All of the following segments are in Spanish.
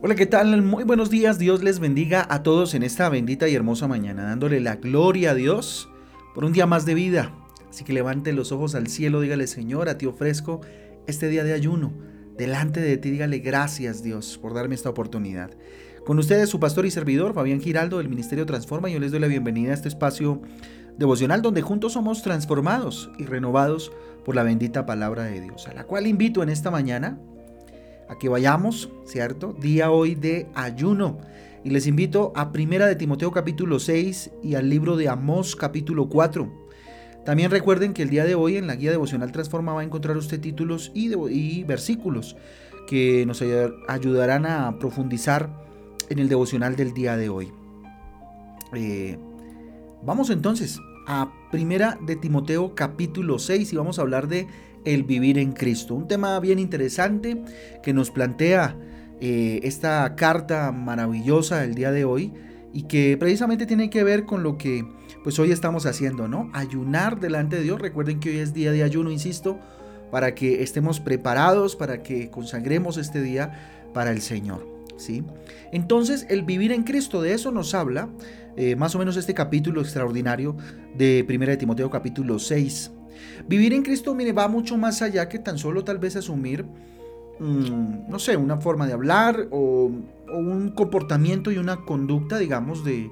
Hola, ¿qué tal? Muy buenos días. Dios les bendiga a todos en esta bendita y hermosa mañana, dándole la gloria a Dios por un día más de vida. Así que levante los ojos al cielo, dígale, Señor, a ti ofrezco este día de ayuno. Delante de ti, dígale gracias, Dios, por darme esta oportunidad. Con ustedes, su pastor y servidor, Fabián Giraldo, del Ministerio Transforma, y yo les doy la bienvenida a este espacio devocional donde juntos somos transformados y renovados por la bendita palabra de Dios, a la cual invito en esta mañana a que vayamos, ¿cierto? Día hoy de ayuno. Y les invito a Primera de Timoteo capítulo 6 y al libro de Amós capítulo 4. También recuerden que el día de hoy en la guía devocional Transforma va a encontrar usted títulos y, versículos que nos ayudarán a profundizar en el devocional del día de hoy. Eh, vamos entonces a Primera de Timoteo capítulo 6 y vamos a hablar de el vivir en Cristo. Un tema bien interesante que nos plantea eh, esta carta maravillosa del día de hoy y que precisamente tiene que ver con lo que pues hoy estamos haciendo, ¿no? Ayunar delante de Dios. Recuerden que hoy es día de ayuno, insisto, para que estemos preparados, para que consagremos este día para el Señor, ¿sí? Entonces, el vivir en Cristo, de eso nos habla eh, más o menos este capítulo extraordinario de 1 de Timoteo capítulo 6. Vivir en Cristo, mire, va mucho más allá que tan solo tal vez asumir, mm, no sé, una forma de hablar o, un comportamiento y una conducta, digamos, de,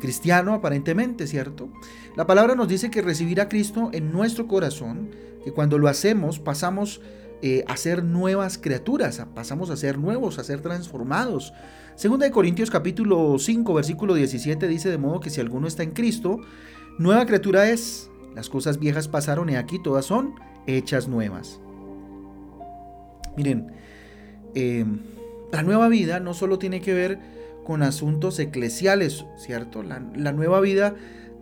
cristiano aparentemente, ¿cierto? La palabra nos dice que recibir a Cristo en nuestro corazón, que cuando lo hacemos pasamos eh, a ser nuevas criaturas, pasamos a ser nuevos, a ser transformados. Segunda de Corintios capítulo 5, versículo 17 dice de modo que si alguno está en Cristo, nueva criatura es, las cosas viejas pasaron y aquí todas son hechas nuevas. Miren, em, la nueva vida no solo tiene que ver con asuntos eclesiales, ¿cierto? La, nueva vida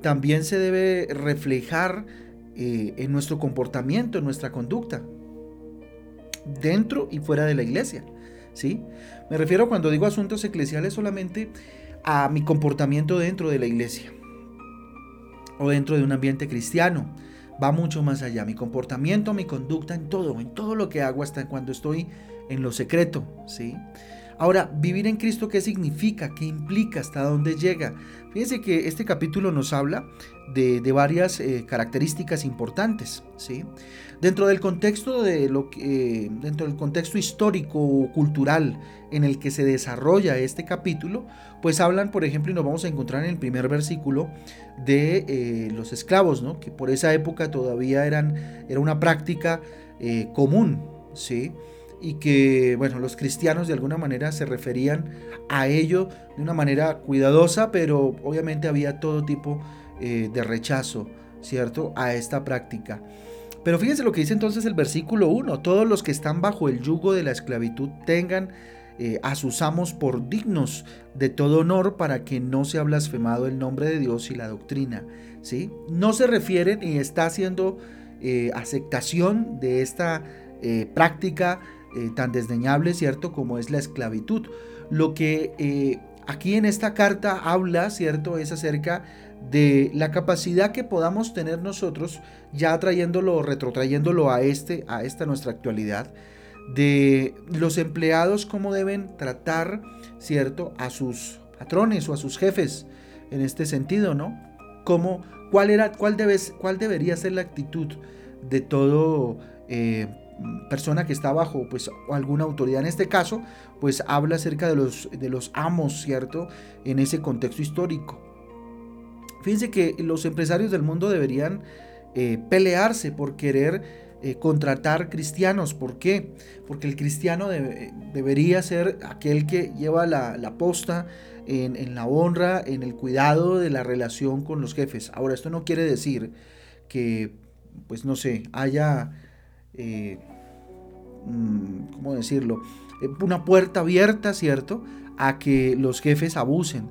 también se debe reflejar eh, en nuestro comportamiento, en nuestra conducta, dentro y fuera de la iglesia, ¿sí? Me refiero cuando digo asuntos eclesiales solamente a mi comportamiento dentro de la iglesia o dentro de un ambiente cristiano. Va mucho más allá. Mi comportamiento, mi conducta, en todo, en todo lo que hago, hasta cuando estoy en lo secreto, ¿sí? Ahora, vivir en Cristo, ¿qué significa? ¿Qué implica? ¿Hasta dónde llega? Fíjense que este capítulo nos habla de, varias eh, características importantes, ¿sí? Dentro del contexto de lo que, dentro del contexto histórico o cultural en el que se desarrolla este capítulo, pues hablan, por ejemplo, y nos vamos a encontrar en el primer versículo de eh, los esclavos, ¿no? Que por esa época todavía eran, era una práctica eh, común, ¿sí? Y que, bueno, los cristianos de alguna manera se referían a ello de una manera cuidadosa, pero obviamente había todo tipo eh, de rechazo, ¿cierto?, a esta práctica. Pero fíjense lo que dice entonces el versículo 1, todos los que están bajo el yugo de la esclavitud tengan eh, a sus amos por dignos de todo honor para que no sea blasfemado el nombre de Dios y la doctrina, ¿sí? No se refieren y está haciendo eh, aceptación de esta práctica eh, tan desdeñable, ¿cierto? Como es la esclavitud. Lo que eh, aquí en esta carta habla, ¿cierto? Es acerca de la capacidad que podamos tener nosotros, ya trayéndolo, retrotrayéndolo a, este, a esta nuestra actualidad, de los empleados, cómo deben tratar, ¿cierto? A sus patrones o a sus jefes, en este sentido, ¿no? Cómo, cuál, era, cuál, cuál debería ser la actitud de todo eh, persona que está bajo pues alguna autoridad. En este caso pues habla acerca de los de los amos cierto en ese contexto histórico. Fíjense que los empresarios del mundo deberían eh, pelearse por querer eh, contratar cristianos. ¿por qué? porque el cristiano debería ser aquel que lleva la, posta en, en la honra en el cuidado de la relación con los jefes. Ahora esto no quiere decir que pues no sé haya eh, mm, ¿cómo decirlo? Eh, una puerta abierta, ¿cierto? A que los jefes abusen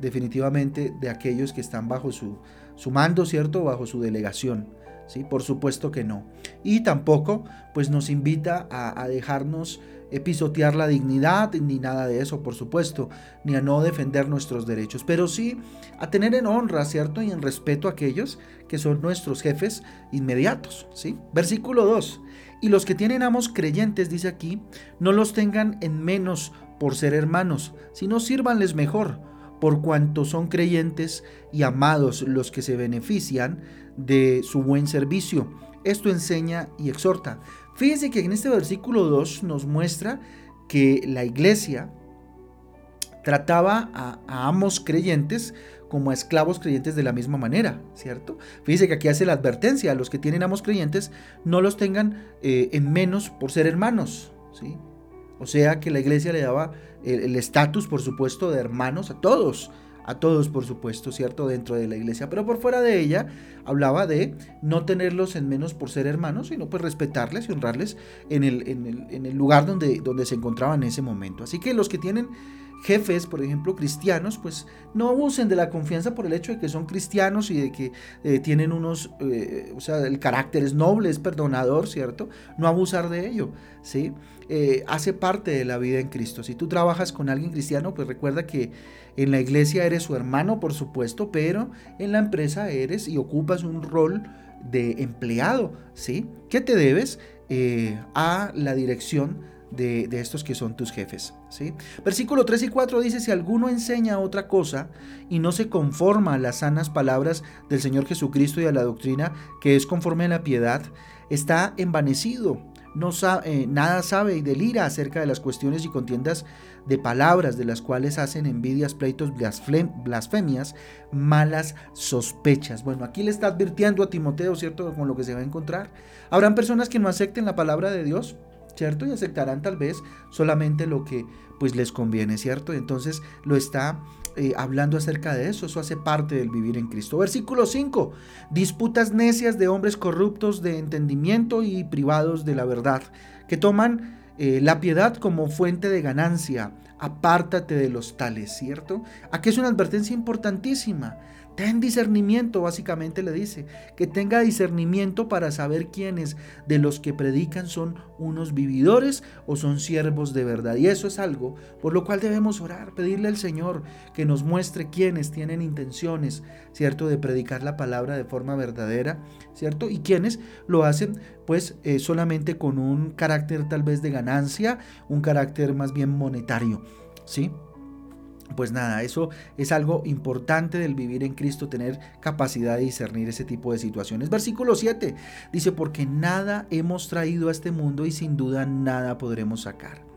definitivamente de aquellos que están bajo su, su mando, ¿cierto? Bajo su delegación. ¿sí? Por supuesto que no. Y tampoco, pues nos invita a, a dejarnos pisotear la dignidad, ni nada de eso, por supuesto, ni a no defender nuestros derechos, pero sí a tener en honra, ¿cierto? Y en respeto a aquellos que son nuestros jefes inmediatos, ¿sí? Versículo 2. Y los que tienen amos creyentes, dice aquí, no los tengan en menos por ser hermanos, sino sírvanles mejor, por cuanto son creyentes y amados los que se benefician de su buen servicio. Esto enseña y exhorta. Fíjense que en este versículo 2 nos muestra que la iglesia trataba a, ambos creyentes como a esclavos creyentes de la misma manera, ¿cierto? Fíjense que aquí hace la advertencia a los que tienen ambos creyentes, no los tengan eh, en menos por ser hermanos, ¿sí? O sea que la iglesia le daba el estatus, por supuesto, de hermanos a todos, a todos, por supuesto, ¿cierto? Dentro de la iglesia. Pero por fuera de ella hablaba de no tenerlos en menos por ser hermanos, sino pues respetarles y honrarles en el, en el, lugar donde, donde se encontraban en ese momento. Así que los que tienen jefes, por ejemplo, cristianos, pues no abusen de la confianza por el hecho de que son cristianos y de que eh, tienen unos, eh, o sea, el carácter es noble, es perdonador, ¿cierto? No abusar de ello, ¿sí? Eh, hace parte de la vida en Cristo. Si tú trabajas con alguien cristiano, pues recuerda que en la iglesia eres su hermano, por supuesto, pero en la empresa eres y ocupas un rol de empleado, ¿sí? Que te debes a la dirección de, estos que son tus jefes. ¿sí? Versículo 3 y 4 dice, si alguno enseña otra cosa y no se conforma a las sanas palabras del Señor Jesucristo y a la doctrina que es conforme a la piedad, está envanecido. No sabe, eh, nada sabe y delira acerca de las cuestiones y contiendas de palabras de las cuales hacen envidias, pleitos, blasfemias, malas sospechas. Bueno, aquí le está advirtiendo a Timoteo, ¿cierto? Con lo que se va a encontrar. Habrán personas que no acepten la palabra de Dios, ¿cierto? Y aceptarán tal vez solamente lo que pues les conviene, ¿cierto? Entonces lo está eh, hablando acerca de eso, eso hace parte del vivir en Cristo. Versículo 5, disputas necias de hombres corruptos de entendimiento y privados de la verdad, que toman eh, la piedad como fuente de ganancia, apártate de los tales, ¿cierto? Aquí es una advertencia importantísima. Ten discernimiento, básicamente le dice, que tenga discernimiento para saber quiénes de los que predican son unos vividores o son siervos de verdad. Y eso es algo por lo cual debemos orar, pedirle al Señor que nos muestre quiénes tienen intenciones, ¿cierto?, de predicar la palabra de forma verdadera, ¿cierto? Y quiénes lo hacen pues eh, solamente con un carácter tal vez de ganancia, un carácter más bien monetario, ¿sí? Pues nada, eso es algo importante del vivir en Cristo, tener capacidad de discernir ese tipo de situaciones. Versículo 7 dice, porque nada hemos traído a este mundo y sin duda nada podremos sacar.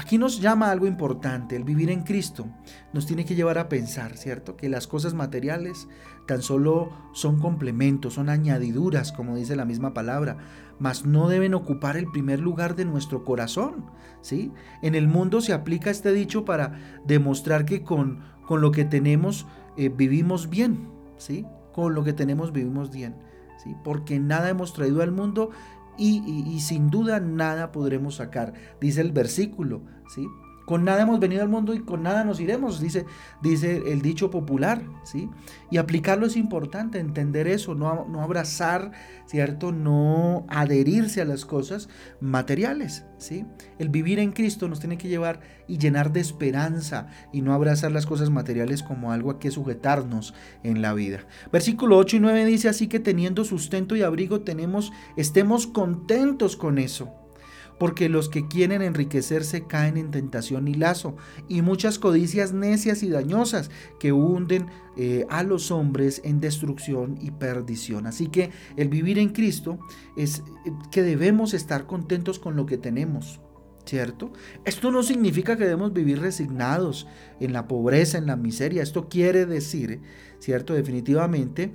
Aquí nos llama algo importante, el vivir en Cristo nos tiene que llevar a pensar, ¿cierto? Que las cosas materiales tan solo son complementos, son añadiduras, como dice la misma palabra, mas no deben ocupar el primer lugar de nuestro corazón, ¿sí? En el mundo se aplica este dicho para demostrar que con, con lo que tenemos eh, vivimos bien, ¿sí? Con lo que tenemos vivimos bien, ¿sí? Porque nada hemos traído al mundo y, sin duda nada podremos sacar, dice el versículo, ¿sí? Con nada hemos venido al mundo y con nada nos iremos, dice, dice el dicho popular, ¿sí? Y aplicarlo es importante, entender eso, no, no abrazar, ¿cierto? No adherirse a las cosas materiales, ¿sí? El vivir en Cristo nos tiene que llevar y llenar de esperanza y no abrazar las cosas materiales como algo a que sujetarnos en la vida. Versículo 8 y 9 dice así que teniendo sustento y abrigo tenemos, estemos contentos con eso porque los que quieren enriquecerse caen en tentación y lazo, y muchas codicias necias y dañosas que hunden eh, a los hombres en destrucción y perdición. Así que el vivir en Cristo es eh, que debemos estar contentos con lo que tenemos. ¿Cierto? Esto no significa que debemos vivir resignados en la pobreza, en la miseria. Esto quiere decir, ¿cierto? Definitivamente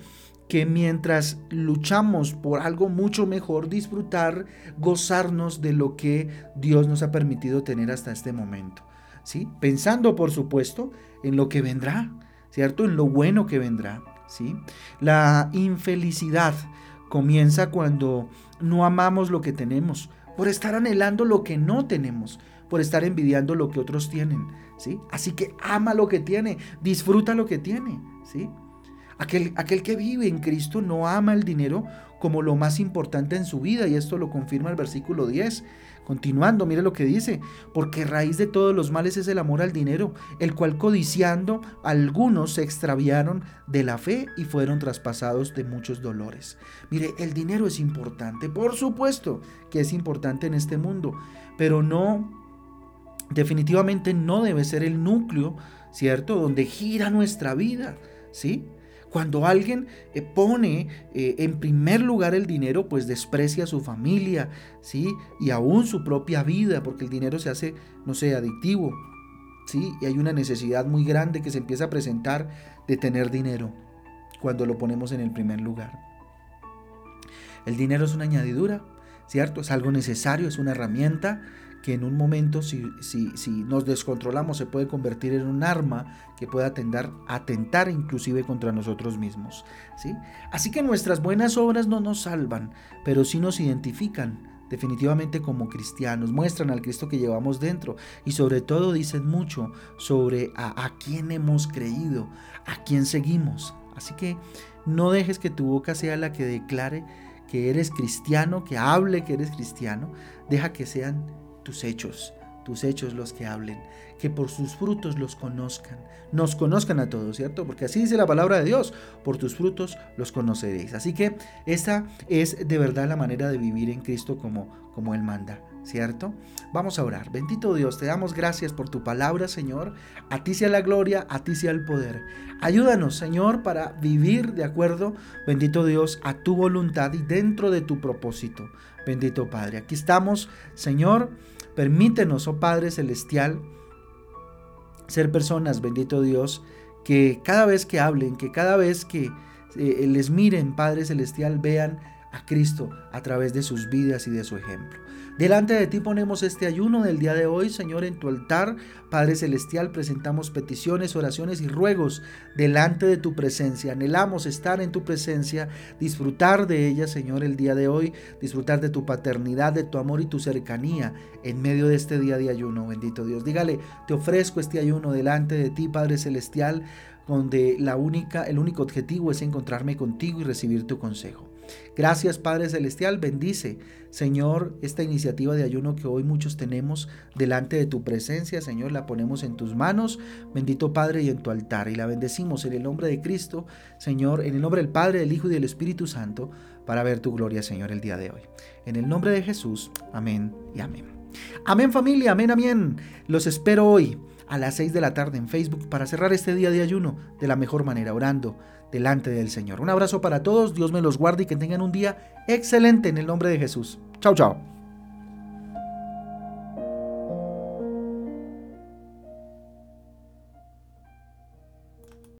que mientras luchamos por algo mucho mejor, disfrutar, gozarnos de lo que Dios nos ha permitido tener hasta este momento. ¿sí? Pensando, por supuesto, en lo que vendrá, ¿cierto? En lo bueno que vendrá. ¿sí? La infelicidad comienza cuando no amamos lo que tenemos, por estar anhelando lo que no tenemos, por estar envidiando lo que otros tienen. ¿sí? Así que ama lo que tiene, disfruta lo que tiene. ¿sí? Aquel, que vive en Cristo no ama el dinero como lo más importante en su vida y esto lo confirma el versículo 10. Continuando, mire lo que dice, porque raíz de todos los males es el amor al dinero, el cual codiciando algunos se extraviaron de la fe y fueron traspasados de muchos dolores. Mire, el dinero es importante, por supuesto que es importante en este mundo, pero no definitivamente no debe ser el núcleo, ¿cierto? Donde gira nuestra vida, ¿sí? Cuando alguien eh, pone eh, en primer lugar el dinero, pues desprecia a su familia, ¿sí? Y aún su propia vida, porque el dinero se hace, no sé, adictivo, ¿sí? Y hay una necesidad muy grande que se empieza a presentar de tener dinero cuando lo ponemos en el primer lugar. El dinero es una añadidura, ¿cierto? Es algo necesario, es una herramienta, que en un momento, si, si, nos descontrolamos, se puede convertir en un arma que pueda atender, atentar inclusive contra nosotros mismos. ¿sí? Así que nuestras buenas obras no nos salvan, pero sí nos identifican definitivamente como cristianos, muestran al Cristo que llevamos dentro y sobre todo dicen mucho sobre a, a quién hemos creído, a quién seguimos. Así que no dejes que tu boca sea la que declare que eres cristiano, que hable que eres cristiano, deja que sean tus hechos, tus hechos los que hablen, que por sus frutos los conozcan, nos conozcan a todos, ¿cierto? Porque así dice la palabra de Dios, por tus frutos los conoceréis. Así que esa es de verdad la manera de vivir en Cristo como, como Él manda. ¿cierto? Vamos a orar. Bendito Dios, te damos gracias por tu palabra, Señor. A ti sea la gloria, a ti sea el poder. Ayúdanos, Señor, para vivir de acuerdo, bendito Dios, a tu voluntad y dentro de tu propósito. Bendito Padre. Aquí estamos, Señor Permítenos, oh Padre Celestial, ser personas, bendito Dios, que cada vez que hablen, que cada vez que eh, les miren, Padre Celestial, vean a Cristo a través de sus vidas y de su ejemplo. Delante de ti ponemos este ayuno del día de hoy, Señor, en tu altar. Padre Celestial, presentamos peticiones, oraciones y ruegos delante de tu presencia. Anhelamos estar en tu presencia, disfrutar de ella, Señor, el día de hoy, disfrutar de tu paternidad, de tu amor y tu cercanía en medio de este día de ayuno, bendito Dios. Dígale, te ofrezco este ayuno delante de ti, Padre Celestial, donde la única, el único objetivo es encontrarme contigo y recibir tu consejo. Gracias Padre Celestial, bendice Señor esta iniciativa de ayuno que hoy muchos tenemos delante de tu presencia, Señor, la ponemos en tus manos, bendito Padre y en tu altar y la bendecimos en el nombre de Cristo, Señor, en el nombre del Padre, del Hijo y del Espíritu Santo, para ver tu gloria, Señor, el día de hoy. En el nombre de Jesús, amén y amén. Amén familia, amén, amén. Los espero hoy a las 6 de la tarde en Facebook para cerrar este día de ayuno de la mejor manera, orando delante del Señor. Un abrazo para todos, Dios me los guarde y que tengan un día excelente en el nombre de Jesús. Chao, chao.